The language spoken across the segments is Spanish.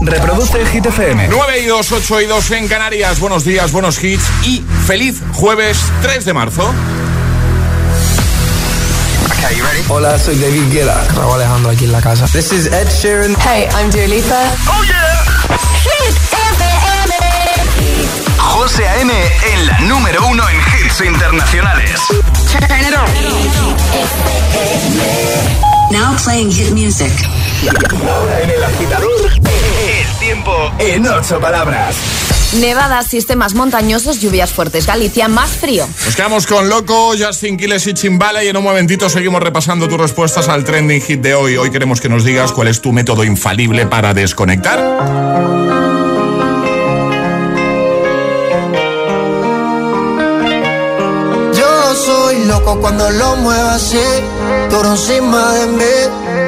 Reproduce el Hit FM. 9 y 2, 8 y 2 en Canarias. Buenos días, buenos hits y feliz jueves 3 de marzo. Hola, soy David Guetta. Raúl Alejandro aquí en la casa. This is Ed Sheeran. Hey, I'm Dua Lipa. Oh yeah. Hit FM. José A.M. en la número uno en hits internacionales. Turn it on. Now playing hit music. Ahora en el agitador, el tiempo en ocho palabras. Nevadas, sistemas montañosos, lluvias fuertes. Galicia, más frío. Nos quedamos con Loco, Justin Quiles y Chimbala y en un momentito seguimos repasando tus respuestas al trending hit de hoy. Hoy queremos que nos digas cuál es tu método infalible para desconectar. Yo soy loco cuando lo muevo así, duro encima de mí.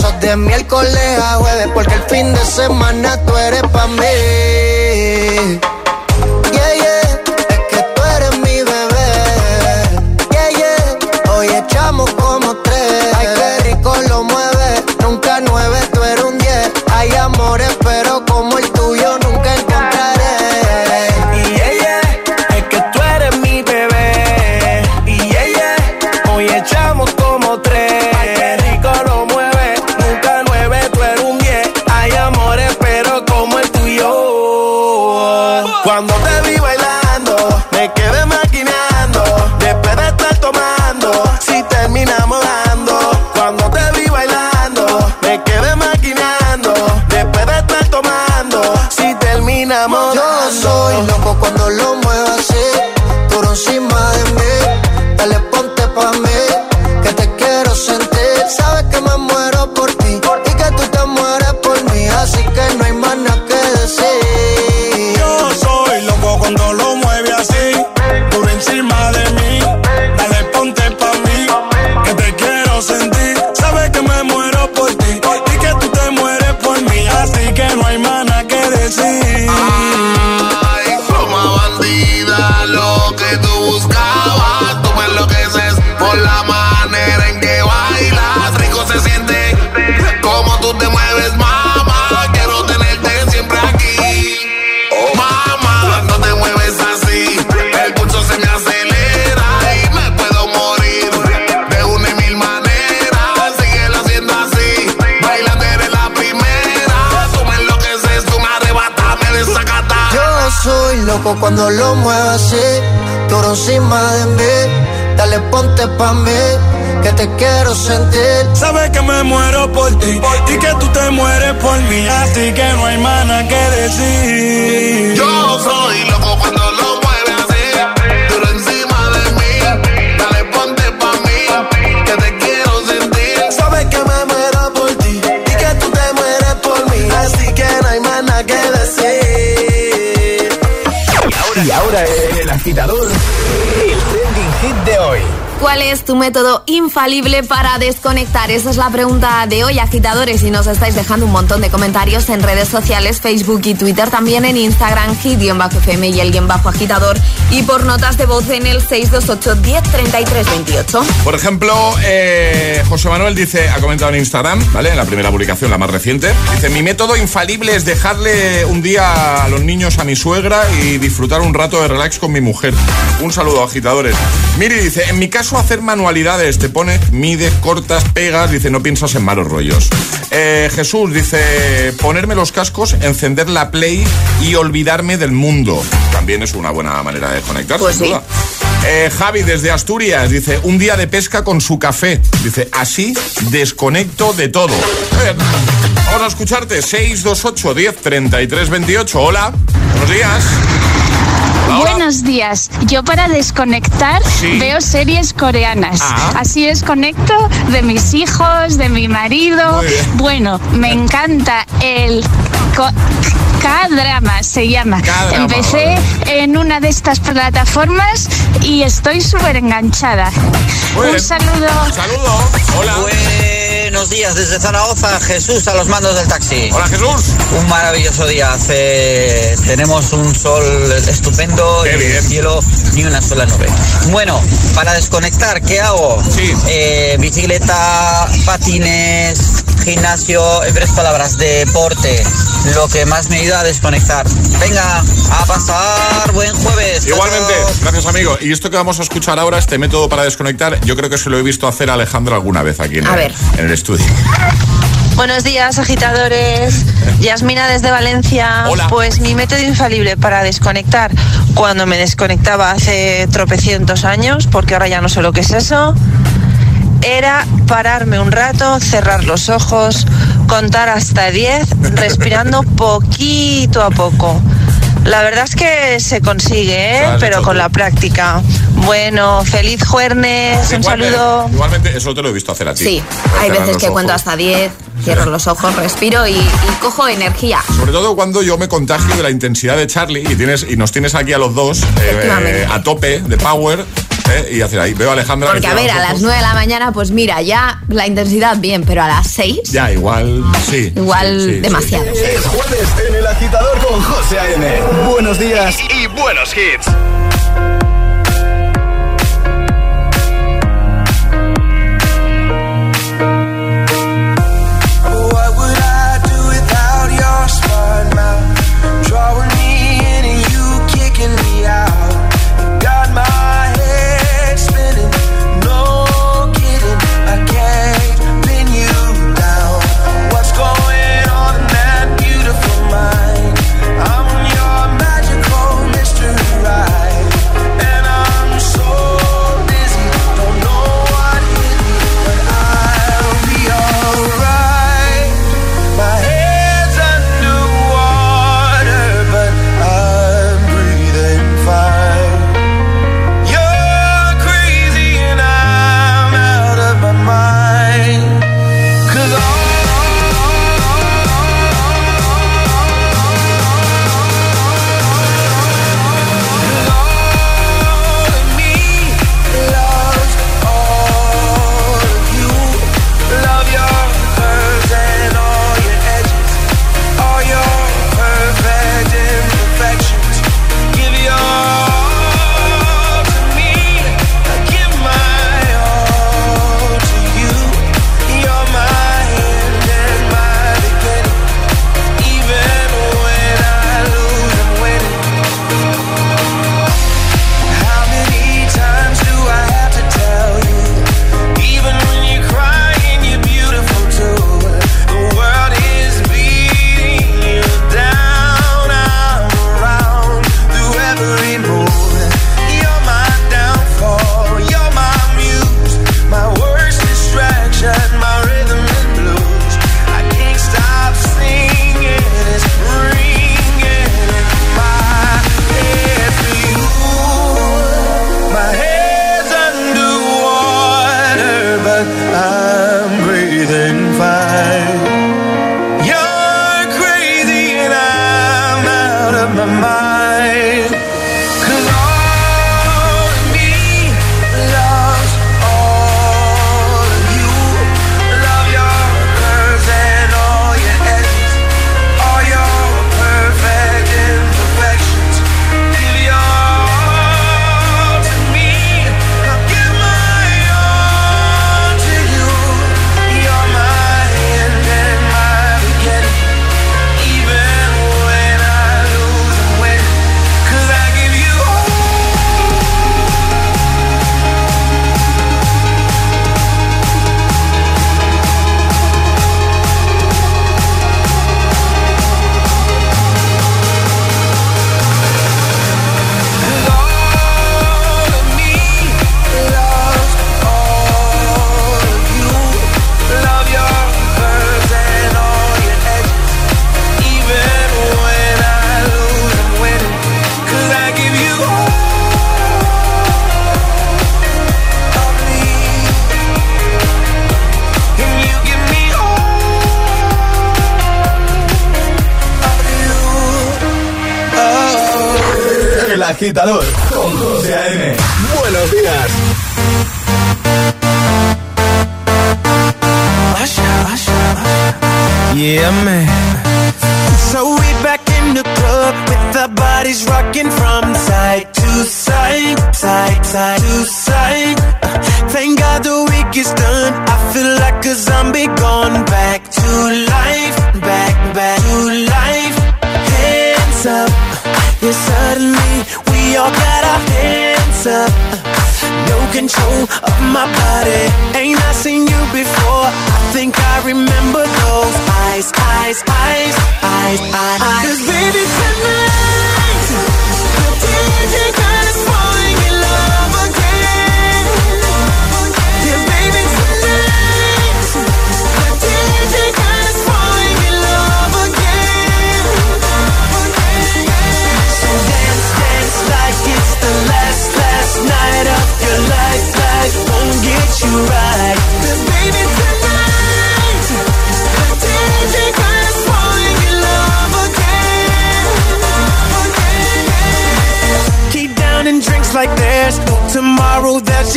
es de miércoles a jueves, porque el fin de semana tú eres pa' mí. Pa' mí, que te quiero sentir. Sabes que me muero por ti y que tú te mueres por mí, así que no hay nada que decir. Yo soy loco cuando lo mueve así, duro encima de mí. Dale, ponte pa' mí, que te quiero sentir. Sabes que me muero por ti y que tú te mueres por mí, así que no hay nada que decir. Y ahora el agitador, el trending hit de hoy. ¿Cuál es tu método infalible para desconectar? Esa es la pregunta de hoy, agitadores. Y nos estáis dejando un montón de comentarios en redes sociales, Facebook y Twitter, también en Instagram, hit-fm y el guion bajo agitador. Y por notas de voz en el 628 10 33 28. Por ejemplo, eh, José Manuel dice, ha comentado en Instagram, ¿vale? En la primera publicación, la más reciente. Dice, mi método infalible es dejarle un día a los niños a mi suegra y disfrutar un rato de relax con mi mujer. Un saludo, agitadores. Miri dice, en mi caso hacer manualidades, te pones, mides, cortas, pegas, dice, no piensas en malos rollos. Eh, Jesús dice, ponerme los cascos, encender la play y olvidarme del mundo. También es una buena manera de conectar, Pues sin sí. duda. Eh, Javi desde Asturias dice, un día de pesca con su café. Dice, así desconecto de todo. Vamos a escucharte. 628 10 33 28. Hola, buenos días. Buenos días. Yo para desconectar Sí. veo series coreanas. Ah. Así desconecto de mis hijos, de mi marido. Bueno, me encanta el K-drama se llama. K-drama, Empecé en una de estas plataformas y estoy súper enganchada. Muy Un bien. saludo. Saludo. Hola. Buenos días desde Zaragoza, Jesús a los mandos del taxi. Hola Jesús. Un maravilloso día, hace... tenemos un sol estupendo Qué y bien. el cielo ni una sola nube. Bueno, para desconectar, ¿qué hago? Sí. Eh, bicicleta, patines, gimnasio, en tres palabras, deporte, lo que más me ayuda a desconectar. Venga, a pasar, buen jueves. Igualmente, chao. gracias amigo. Y esto que vamos a escuchar ahora, este método para desconectar, yo creo que se lo he visto hacer a Alejandro alguna vez aquí en, A el, ver. en el estudio. Buenos días, agitadores. Yasmina desde Valencia. Hola. Pues mi método infalible para desconectar, cuando me desconectaba hace tropecientos años, porque ahora ya no sé lo que es eso, era pararme un rato, cerrar los ojos, contar hasta 10, respirando poquito a poco. La verdad es que se consigue, ¿eh? Pero con la práctica. Bueno, feliz jueves, un saludo. Igualmente, eso te lo he visto hacer a ti. Sí, hay veces que cuento hasta 10, cierro los ojos, respiro y, y cojo energía. Sobre todo cuando yo me contagio de la intensidad de Charlie y tienes y nos tienes aquí a los dos eh, eh, a tope de power eh, y hacer ahí. Veo a Alejandra. que Porque a ver, a las ojos. 9 de la mañana, pues mira, ya la intensidad bien, pero a las 6, Ya, igual, sí. igual sí, sí, sí. demasiado. Es jueves en el agitador con José A.M. Buenos días y, y buenos hits. Agitador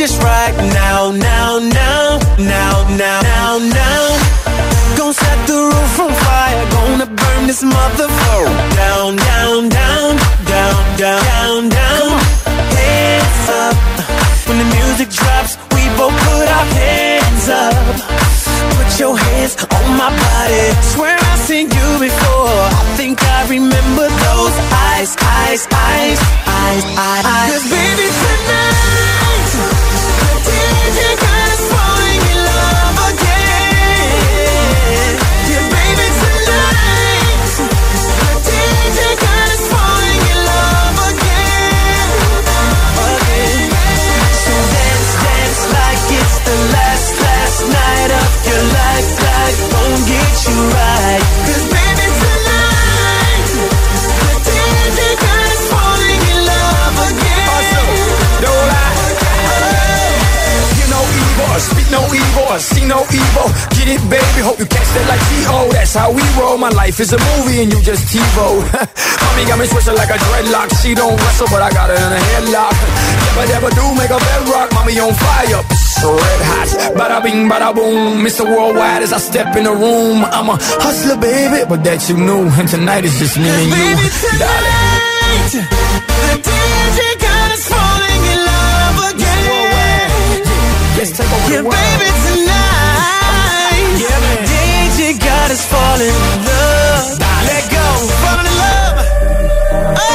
just right is a movie and you just TiVo. Mommy got me twisted like a dreadlock. She don't wrestle, but I got her in a headlock. Never, never do make a bedrock. Mommy on fire. Red hot, bada bing, bada boom. Mr. Worldwide as I step in the room. I'm a hustler, baby, but that you knew. And tonight is just me and you, darling. The DJ got us falling in love again. Yeah, baby, tonight. the DJ got us falling in love. Falling in love. Oh,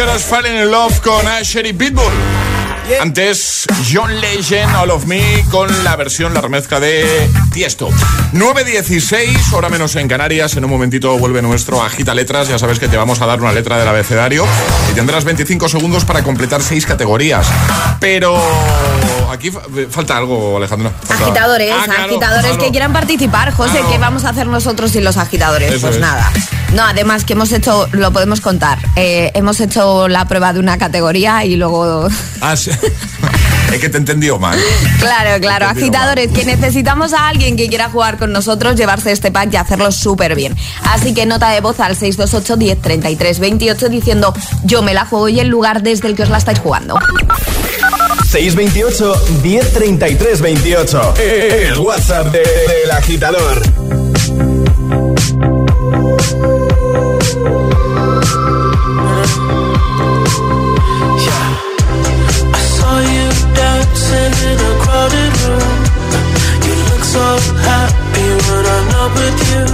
Girls Falling in Love con Asher y Pitbull. Antes, John Legend, All of Me, con la versión, la remezcla de Tiesto. 9.16, hora menos en Canarias. En un momentito vuelve nuestro Agita Letras. Ya sabes que te vamos a dar una letra del abecedario y tendrás 25 segundos para completar seis categorías. Pero aquí fa- falta algo, Alejandro. Falta- Agitadores, Ah, claro, agitadores claro. que quieran participar. José, Claro. ¿qué vamos a hacer nosotros sin los agitadores? Eso pues es. nada. No, además que hemos hecho, lo podemos contar, eh, hemos hecho la prueba de una categoría y luego... Ah, sí. es que te entendió mal. Claro, claro, agitadores, que necesitamos a alguien que quiera jugar con nosotros, llevarse este pack y hacerlo súper bien. Así que nota de voz al 628 10 33 28 diciendo yo me la juego y el lugar desde el que os la estáis jugando. 628 1033 28. El WhatsApp de- del agitador. I saw you dancing in a crowded room. You look so happy when I'm not with you.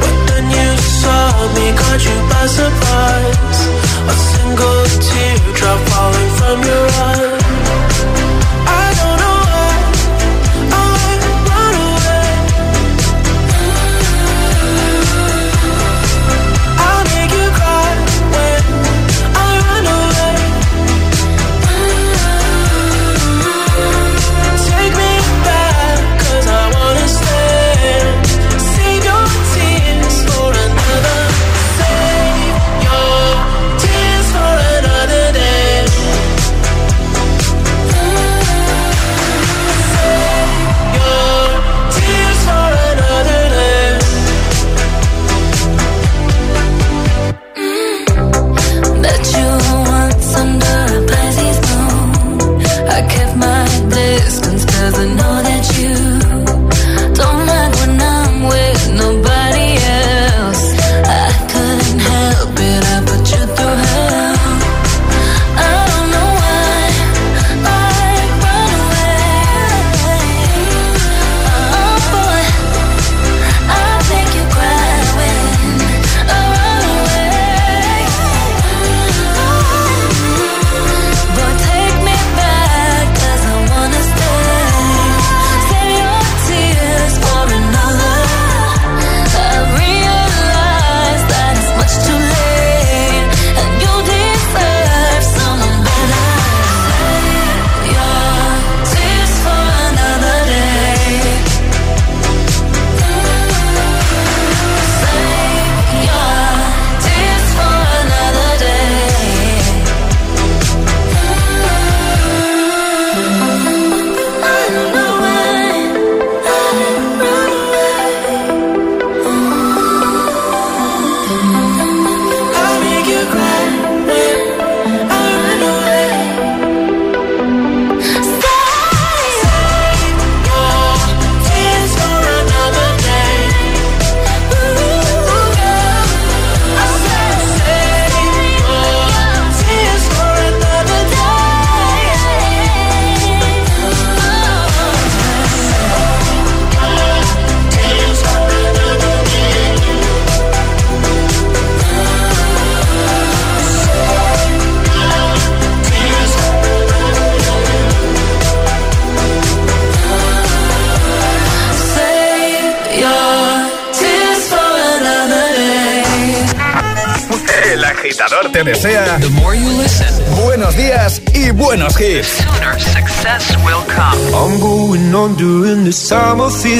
But then you saw me, caught you by surprise. A single teardrop falling from your eye.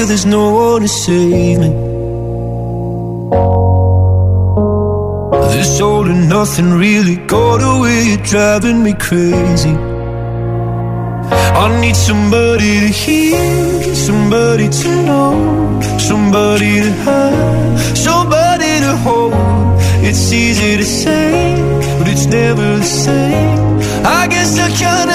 Feel there's no one to save me. This all and nothing really got away, driving me crazy. I need somebody to hear, somebody to know, somebody to have, somebody to hold. It's easy to say, but it's never the same. I guess I kinda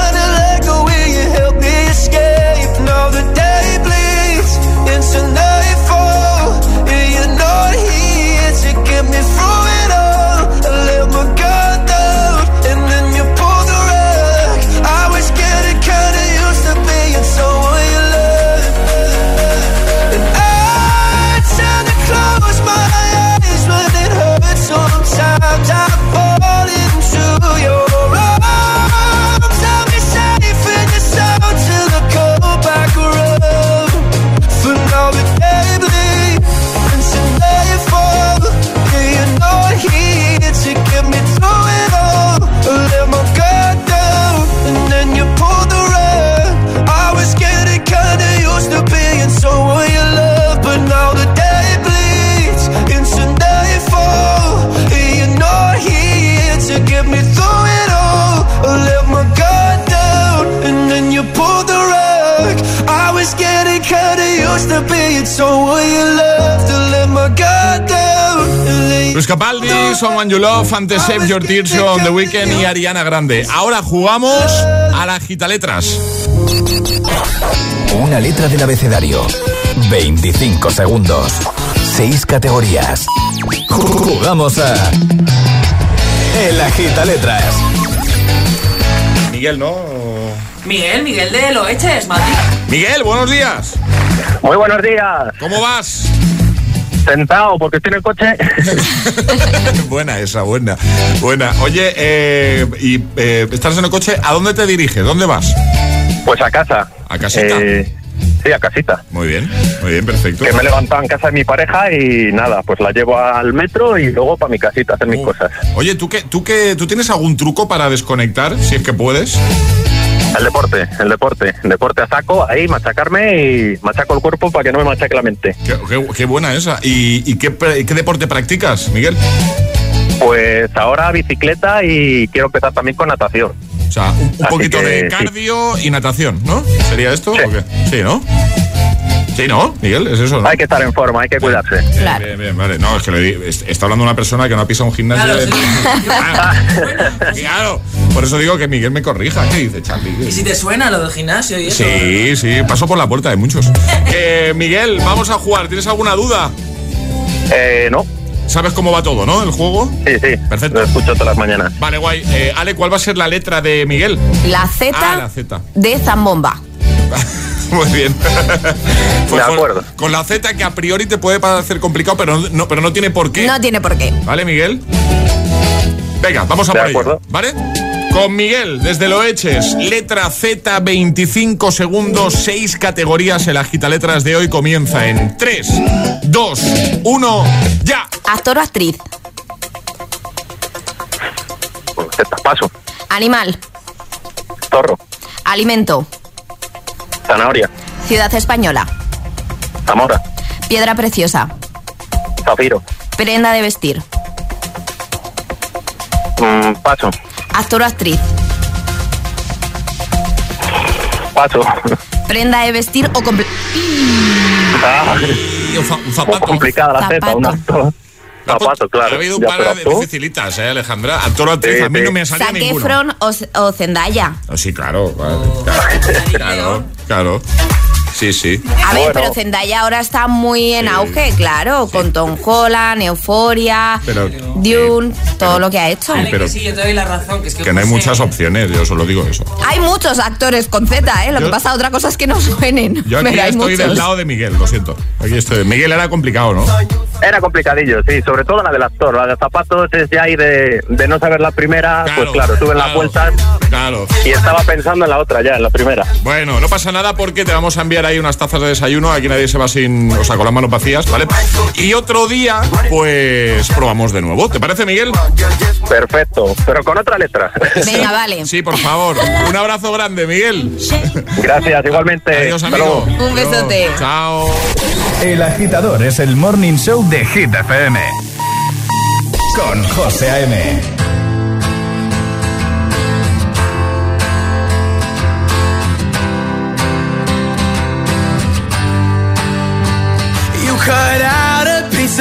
Luis Capaldi, Someone You Love, antes Save Your Tears on The Weeknd y Ariana Grande. Ahora jugamos a las gitaletras. Una letra del abecedario. 25 segundos. 6 categorías. Jugamos a. El agita letras. Miguel, ¿no? Miguel, Miguel de Loeches, Madrid. Miguel, buenos días. Muy buenos días. ¿Cómo vas? Sentado porque estoy en el coche. buena esa, buena. Buena. Oye, eh, y eh, estás en el coche, ¿a dónde te diriges? ¿Dónde vas? Pues a casa. ¿A casita? Eh, sí, a casita. Muy bien, muy bien, perfecto. Que me he levantado en casa de mi pareja y nada, pues la llevo al metro y luego para mi casita a hacer mis cosas. Oye, ¿tú qué, tú qué, tú tienes algún truco para desconectar, si es que puedes? El deporte, el deporte. El deporte a saco, ahí machacarme y machaco el cuerpo para que no me machaque la mente. Qué, qué- qué buena esa. ¿Y, y qué, qué deporte practicas, Miguel? Pues ahora bicicleta y quiero empezar también con natación. O sea, un, poquito que, de sí. cardio y natación, ¿no? ¿Sería esto? o qué? Sí, ¿no? Sí, ¿no? Miguel, es eso, ¿no? Hay que estar en forma, hay que cuidarse. Bien, bien, bien, vale. No, es que le está hablando una persona que no ha pisado un gimnasio. Claro, de- sí. Ah, claro. Por eso digo que Miguel me corrija. ¿Qué dice Charlie? Y si te suena lo del gimnasio y eso. Sí, sí, paso por la puerta de muchos. Eh, Miguel, vamos a jugar. ¿Tienes alguna duda? Eh, no. ¿Sabes cómo va todo, no? El juego. Sí, sí. Perfecto. Lo escucho todas las mañanas. Vale, guay. Eh, Ale, ¿cuál va a ser la letra de Miguel? La Z Ah, la Z. de Zambomba. Muy bien. Pues De con- acuerdo. Con, la Z que a priori te puede parecer complicado, pero no, pero no tiene por qué. No tiene por qué. ¿Vale, Miguel? Venga, vamos a De por ello, acuerdo. ¿Vale? Con Miguel, desde lo eches, letra Z, 25 segundos, 6 categorías. El agita letras de hoy comienza en 3, 2, 1, ya. Actor o actriz. Pues, Z, paso. Animal. Zorro. Alimento. Zanahoria. Ciudad española. Zamora. Piedra preciosa. Zafiro. Prenda de vestir. Mm, paso. Actor o actriz. Paso. Prenda de vestir o comple- Ah, un, zapato. complicada la Z, Zapato. un actor. Zapato, claro. Ha habido un Ya, par de dificilitas, ¿eh, Alejandra? Actor o actriz, Sí, a mí sí. no me salía Zac ninguno. Efron o, o Zendaya. Ah, Sí, claro, claro, claro, claro. Sí, sí. A ver, pero Zendaya ahora está muy en auge, claro, con Tom Holland, Euphoria, Pero, Dune, todo lo que ha hecho. Ale, pero- que sí, yo te doy la razón, que es que, que no hay muchas opciones, yo solo digo eso. Hay muchos actores con Z, ¿eh? Lo Yo- que pasa, otra cosa es que no suenen. Yo aquí pero hay estoy muchos. del lado de Miguel, lo siento. Aquí estoy. Miguel era complicado, ¿no? Era complicadillo, sí, sobre todo la del actor. La de zapatos es ya ahí de, de no saber la primera, pues claro, suben las vueltas Claro. y estaba pensando en la otra ya, en la primera. Bueno, no pasa nada porque te vamos a enviar ahí unas tazas de desayuno. Aquí nadie se va sin, o sea, con las manos vacías, ¿vale? Y otro día, pues probamos de nuevo. ¿Te parece, Miguel? Perfecto, pero con otra letra. Venga, vale. Sí, por favor. Un abrazo grande, Miguel. Gracias, igualmente. Adiós, amigo. Un besote. Chao. El agitador es el morning show de Hit FM. Con José A.M.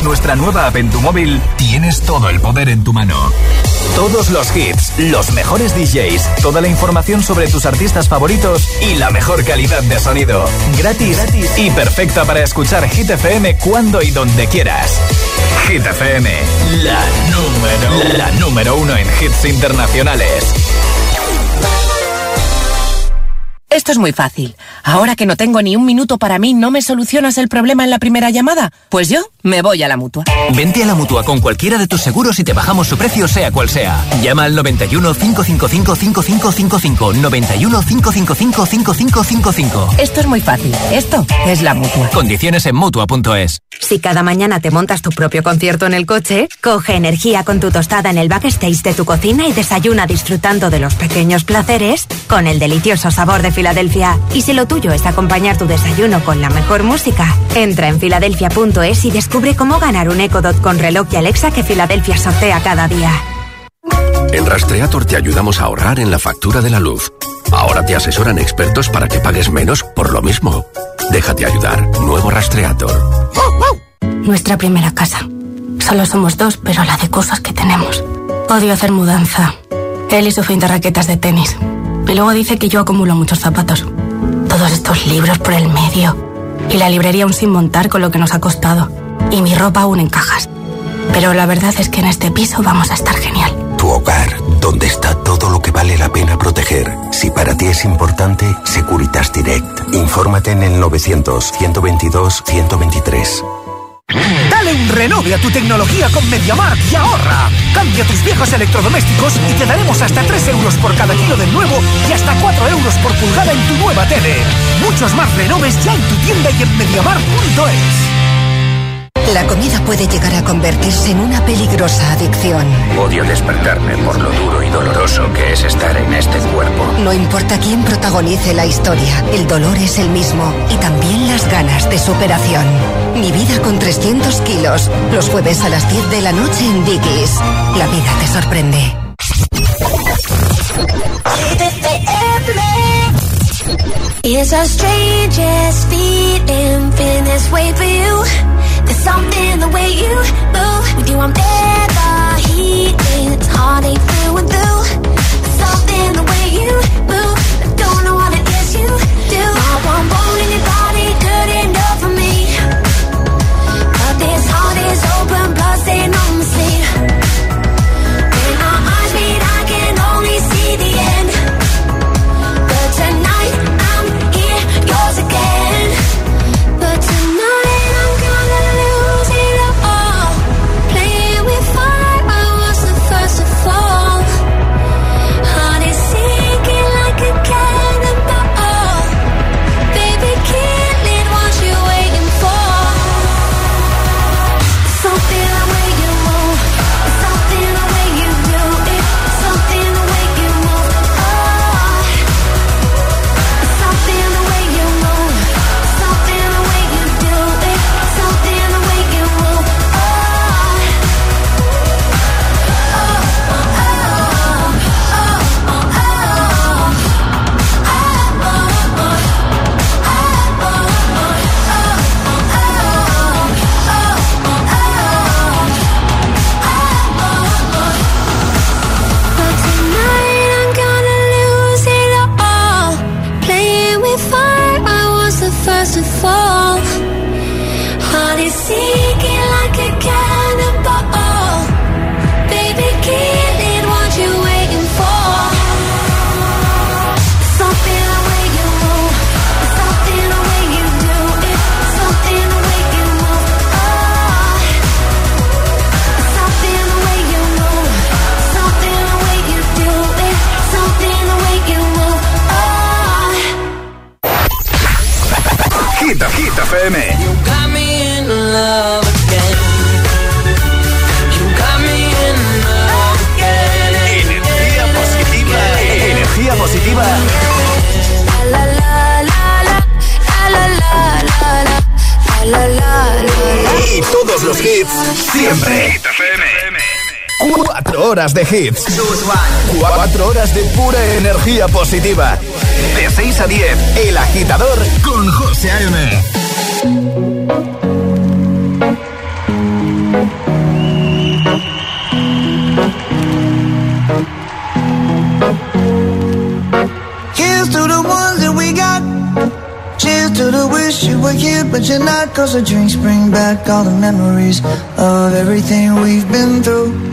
Nuestra nueva app en tu móvil, tienes todo el poder en tu mano. Todos los hits, los mejores DJs, toda la información sobre tus artistas favoritos y la mejor calidad de sonido. Gratis, gratis y perfecta para escuchar Hit FM cuando y donde quieras. Hit FM, la número, la número uno en hits internacionales. Esto es muy fácil. Ahora que no tengo ni un minuto para mí, ¿no me solucionas el problema en la primera llamada? Pues yo me voy a la mutua. Vente a la mutua con cualquiera de tus seguros y te bajamos su precio, sea cual sea. Llama al 91 555 5555. 91 555 5555. Esto es muy fácil. Esto es la mutua. Condiciones en mutua.es. Si cada mañana te montas tu propio concierto en el coche, coge energía con tu tostada en el backstage de tu cocina y desayuna disfrutando de los pequeños placeres con el delicioso sabor de Filadelfia. Y si lo tuyo es acompañar tu desayuno con la mejor música, entra en filadelfia.es y descubre cómo ganar un Echo Dot con reloj y Alexa que Filadelfia sortea cada día. En Rastreator te ayudamos a ahorrar en la factura de la luz. Ahora te asesoran expertos para que pagues menos por lo mismo. Déjate ayudar. Nuevo Rastreator. Nuestra primera casa. Solo somos dos, pero la de cosas que tenemos. Odio hacer mudanza. Él y su fin de raquetas de tenis. Y luego dice que yo acumulo muchos zapatos. Todos estos libros por el medio. Y la librería aún sin montar con lo que nos ha costado. Y mi ropa aún en cajas. Pero la verdad es que en este piso vamos a estar genial. Tu hogar, donde está todo lo que vale la pena proteger. Si para ti es importante, Securitas Direct. Infórmate en el 900-122-123. Dale un renove a tu tecnología con MediaMark y ahorra. Cambia tus viejos electrodomésticos y te daremos hasta 3 euros por cada kilo del nuevo y hasta 4 euros por pulgada en tu nueva tele. Muchos más renoves ya en tu tienda y en MediaMark.es. La comida puede llegar a convertirse en una peligrosa adicción. Odio despertarme por lo duro y doloroso que es estar en este cuerpo. No importa quién protagonice la historia, el dolor es el mismo y también las ganas de superación. Mi vida con 300 kilos, los jueves a las 10 de la noche en Dickies. La vida te sorprende. It's a strangest feeling, feeling this way for you. There's something the way you move. With you, I'm never heating. It's heartache hits. Cuatro horas de pura energía positiva. De 6 a 10, El Agitador con José A.M. Here's to the ones that we got. Cheers to the wish you were here, but you're not. Cause the drinks bring back all the memories of everything we've been through.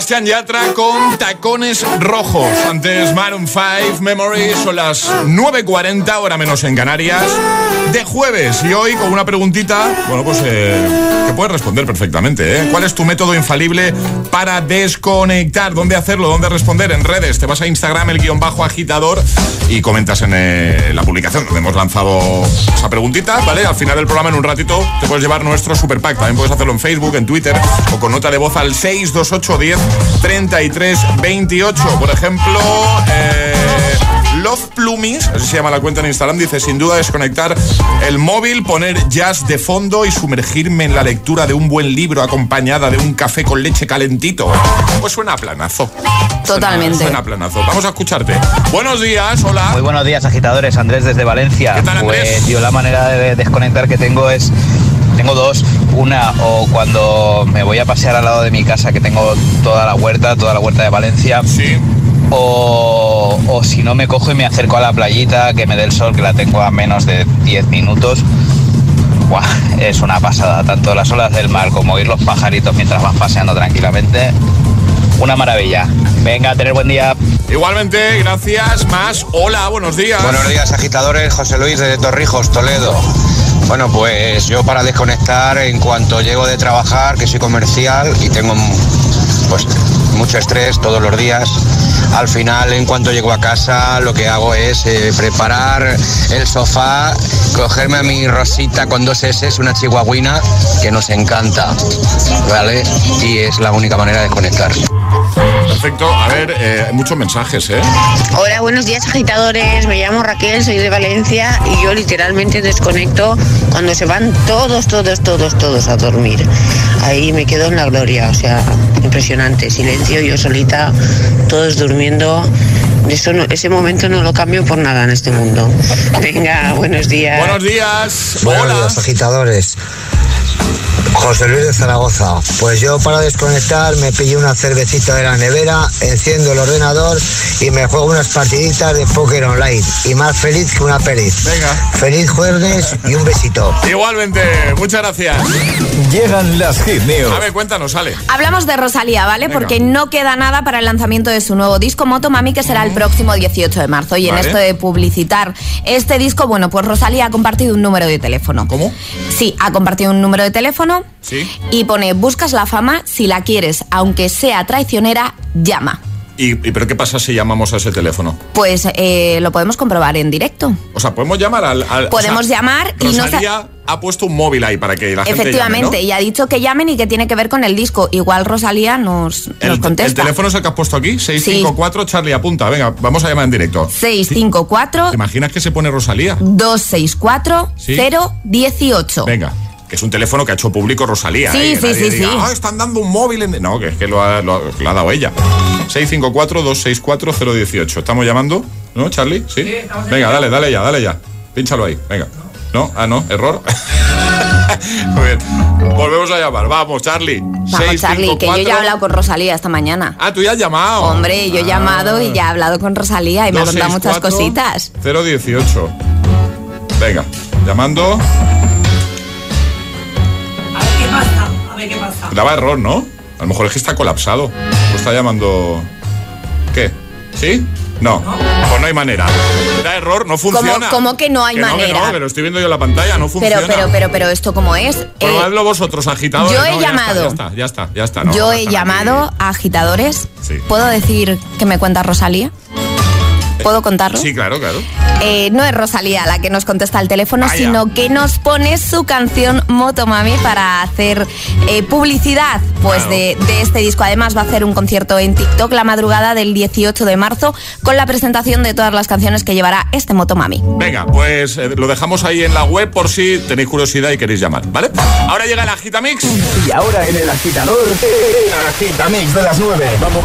Sebastián Yatra con tacones rojos. Antes Maroon 5 Memories son las 9.40, hora menos en Canarias, de jueves. Y hoy con una preguntita, bueno, pues eh, que puedes responder perfectamente. ¿eh? ¿Cuál es tu método infalible para desconectar? ¿Dónde hacerlo? ¿Dónde responder? En redes. Te vas a Instagram, el guion bajo agitador, y comentas en eh, la publicación donde hemos lanzado esa preguntita, ¿vale? Al final del programa, en un ratito, te puedes llevar nuestro super pack. También puedes hacerlo en Facebook, en Twitter o con nota de voz al 628 33 28. Por ejemplo, eh, Love Plumis, así se llama la cuenta en Instagram, dice sin duda desconectar el móvil, poner jazz de fondo y sumergirme en la lectura de un buen libro acompañada de un café con leche calentito. Pues suena a planazo. Totalmente. Suena, a planazo. Vamos a escucharte. Buenos días, hola. Muy buenos días, agitadores. Andrés desde Valencia. ¿Qué tal, Andrés? Pues yo la manera de desconectar que tengo es tengo dos. Una, o cuando me voy a pasear al lado de mi casa, que tengo toda la huerta, toda la huerta de Valencia. Sí. O, o si no, me cojo y me acerco a la playita, que me dé el sol, que la tengo a menos de 10 minutos. Buah, es una pasada. Tanto las olas del mar como oír los pajaritos mientras vas paseando tranquilamente. Una maravilla. Venga, a tener buen día. Igualmente, gracias. Más, hola, buenos días. Buenos días, agitadores. José Luis de Torrijos, Toledo. Bueno, pues yo para desconectar en cuanto llego de trabajar, que soy comercial y tengo pues mucho estrés todos los días, al final en cuanto llego a casa lo que hago es eh, preparar el sofá, cogerme a mi rosita con dos S, una chihuahuina que nos encanta, ¿vale? Y es la única manera de desconectar. Perfecto. A ver, eh, hay muchos mensajes, ¿eh? Hola, buenos días agitadores. Me llamo Raquel, soy de Valencia y yo literalmente desconecto cuando se van todos, todos, todos, todos a dormir. Ahí me quedo en la gloria, o sea, impresionante. Silencio, yo solita, todos durmiendo. Eso no- ese momento no lo cambio por nada en este mundo. Venga, buenos días. Buenos días. Buenos Hola. días, agitadores. José Luis de Zaragoza. Pues yo para desconectar me pillo una cervecita de la nevera, enciendo el ordenador y me juego unas partiditas de póker online. Y más feliz que una perdiz. Venga. Feliz jueves y un besito. Igualmente, muchas gracias. Llegan las hit news. A ver, cuéntanos, sale. Hablamos de Rosalía, ¿vale? Venga. Porque no queda nada para el lanzamiento de su nuevo disco Moto Mami, que será el próximo 18 de marzo. Y en esto de publicitar este disco, bueno, pues Rosalía ha compartido un número de teléfono. ¿Cómo? Sí, ha compartido un número de teléfono Sí. y pone, buscas la fama, si la quieres, aunque sea traicionera, llama. ¿Y, pero qué pasa si llamamos a ese teléfono? Pues eh, lo podemos comprobar en directo. O sea, podemos llamar al. al- Podemos o sea, llamar y no Rosalía ha puesto un móvil ahí para que la gente. Efectivamente, llame, y ha dicho que llamen y que tiene que ver con el disco. Igual Rosalía nos, ¿no? nos El, el contesta. teléfono es el que has puesto aquí, 654 Charlie apunta. Venga, vamos a llamar en directo. 654 ¿Te imaginas que se pone Rosalía? 264 Sí. 018. Venga. Que es un teléfono que ha hecho público Rosalía. Sí, ¿eh? Sí, sí, diga, sí. "Ah, están dando un móvil. en-". No, que es que lo ha, lo lo ha dado ella. 654-264-018. ¿Estamos llamando? ¿No, Charlie? Sí. Venga, dale, dale ya, dale ya. Pínchalo ahí. Venga. ¿No? Ah, no. Error. Muy bien. Volvemos a llamar. Vamos, Charlie. Vamos, Charlie, que yo ya he hablado con Rosalía esta mañana. Ah, tú ya has llamado. Hombre, yo he Ah. llamado y ya he hablado con Rosalía y me ha contado muchas 264 cositas. 018. Venga, llamando. Ver qué pasa. Daba error, ¿no? A lo mejor es que está colapsado. Lo está llamando. ¿Qué? ¿Sí? No. Pues no hay manera. Da error, no funciona. ¿Cómo que no hay Que no, que manera? no, que lo estoy viendo yo en la pantalla, no funciona. Pero, pero, pero, pero, ¿esto cómo es? Eh, Probadlo vosotros, agitadores. yo he No, ya llamado. está, Ya está, ya está. ya está, no, yo no he llamado a agitadores. Sí. ¿Puedo decir que me cuenta Rosalía? ¿Puedo contarlo? aquí. Sí, claro, claro. Eh, no es Rosalía la que nos contesta al teléfono, Vaya. sino que nos pone su canción Motomami para hacer eh, publicidad pues Claro. de, de este disco. Además va a hacer un concierto en TikTok la madrugada del 18 de marzo con la presentación de todas las canciones que llevará este Motomami. Venga, pues eh, lo dejamos ahí en la web por si tenéis curiosidad y queréis llamar, ¿vale? Ahora llega el Agitamix. Y ahora en el agitador, el agitamix de las 9. Vamos.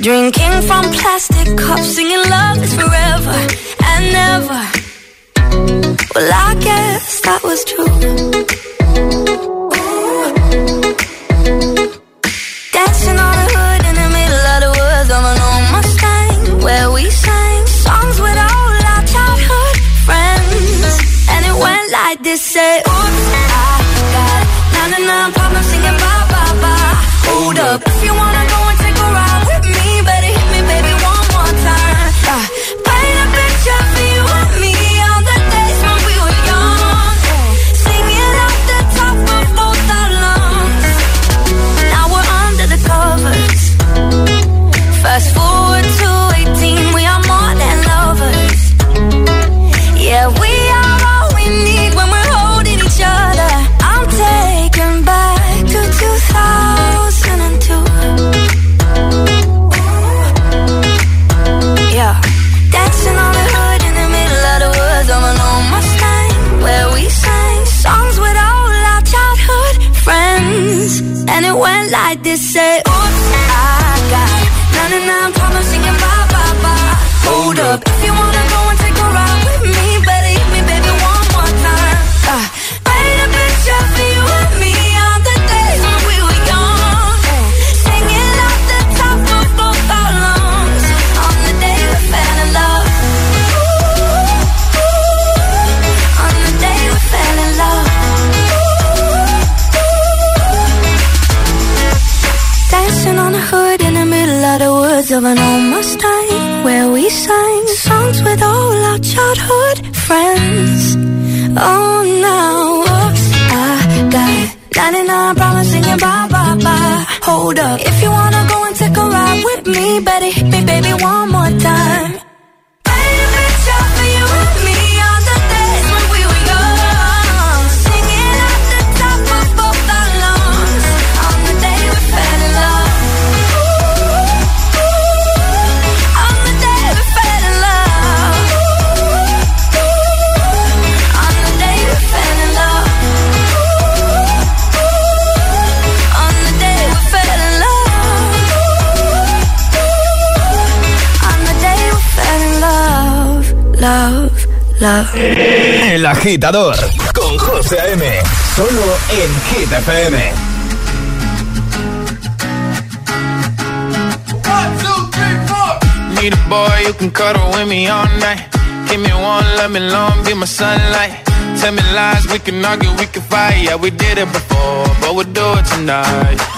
Drinking from plastic cups, singing love is forever and never. Well, I guess that was true. Dancing on the hood in the middle of the woods of an old Mustang, where we sang songs with all our childhood friends, and it went like this: Say, an old Mustang, where we sang songs with all our childhood friends. Oh, now, whoops, I got 99 problems singing bye bye bye. Hold up, if you wanna go and take a ride with me, better hit me, baby, one more time. Love, love. El agitador con José A.M. Solo en Hit FM. Need a boy you can cuddle with me all night. Give me one, let me long, be my sunlight. Tell me lies, we can argue, we can fight. Yeah, we did it before, but we'll do it tonight.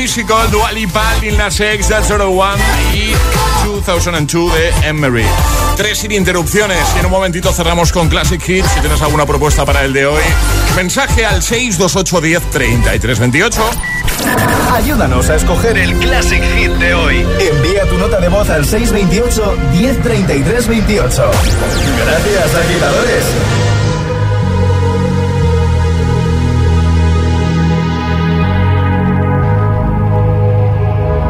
9 con Physical, Dualipa, Lil Nas X, That's One y 2002 de Emery. Tres sin interrupciones y en un momentito cerramos con Classic Hits. Si tienes alguna propuesta para el de hoy, mensaje al 628103328. Ayúdanos a escoger el Classic Hit de hoy. Envía tu nota de voz al 628 103328. Gracias, agitadores.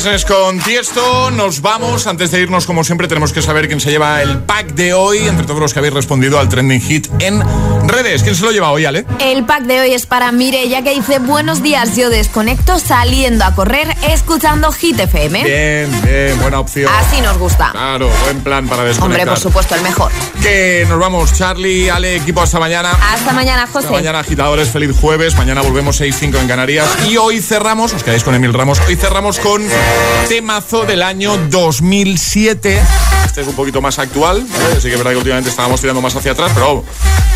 Business. The Business con Tiesto, nos vamos. Antes de irnos, como siempre, tenemos que saber quién se lleva el pack de hoy, entre todos los que habéis respondido al trending hit en redes. ¿Quién se lo lleva hoy, Ale? El pack de hoy es para Mireya que dice buenos días, yo desconecto saliendo a correr escuchando Hit FM. Bien, bien, buena opción. Así nos gusta. Claro, buen plan para desconectar. Hombre, por supuesto, el mejor. Que nos vamos, Charlie, Ale, equipo, hasta mañana. Hasta mañana, José. Hasta mañana, agitadores, feliz jueves. Mañana volvemos 6-5 en Canarias. Y hoy cerramos, os quedáis con Emil Ramos, hoy cerramos con temazo del año 2007. Este es un poquito más actual, ¿vale? Así que es verdad que últimamente estábamos tirando más hacia atrás, pero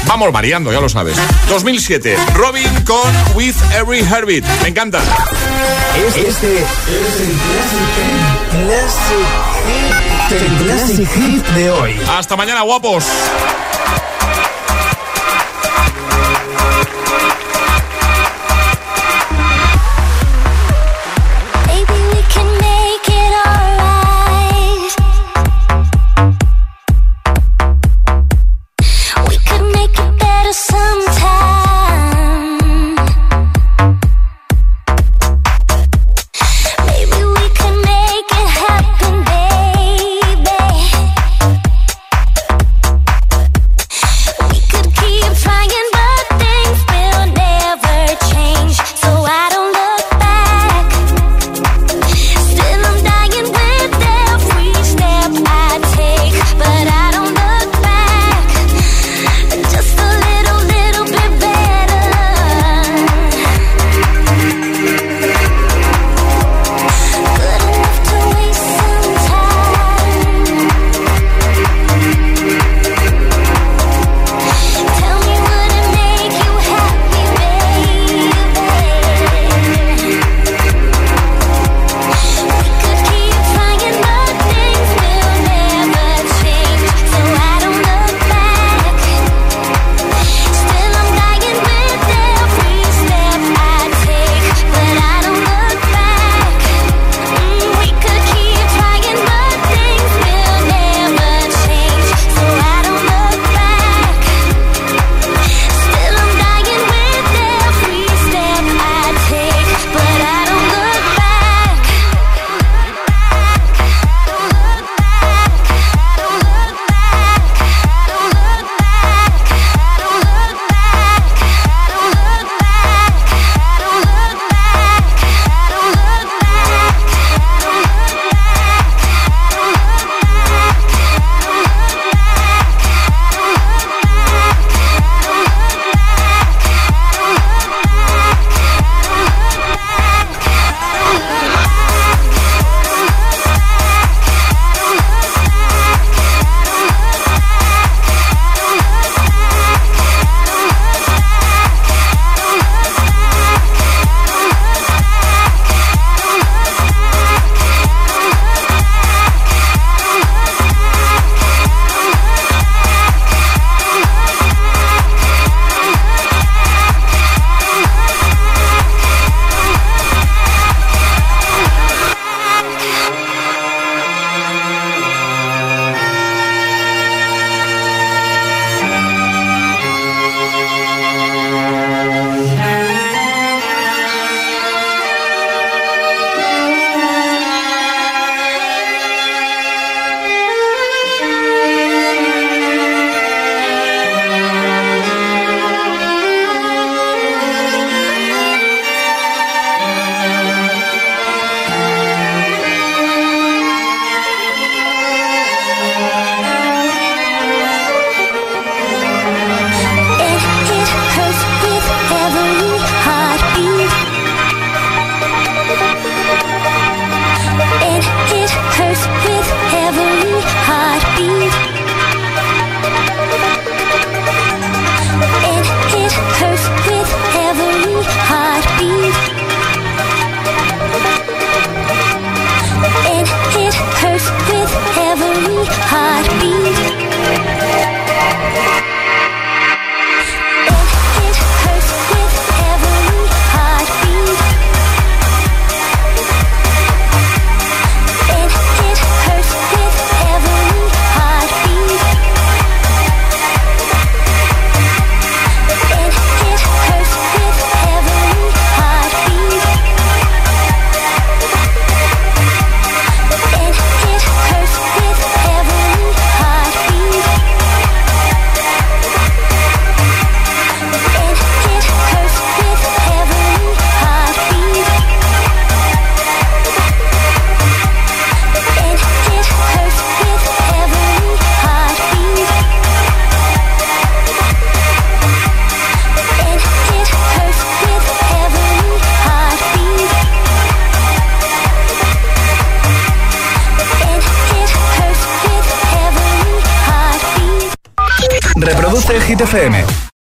vamos variando, ya lo sabes. 2007, Robin con With Every Herbit. Me encanta. Este es el Classic, el classic Hit de hoy. Hasta mañana, guapos.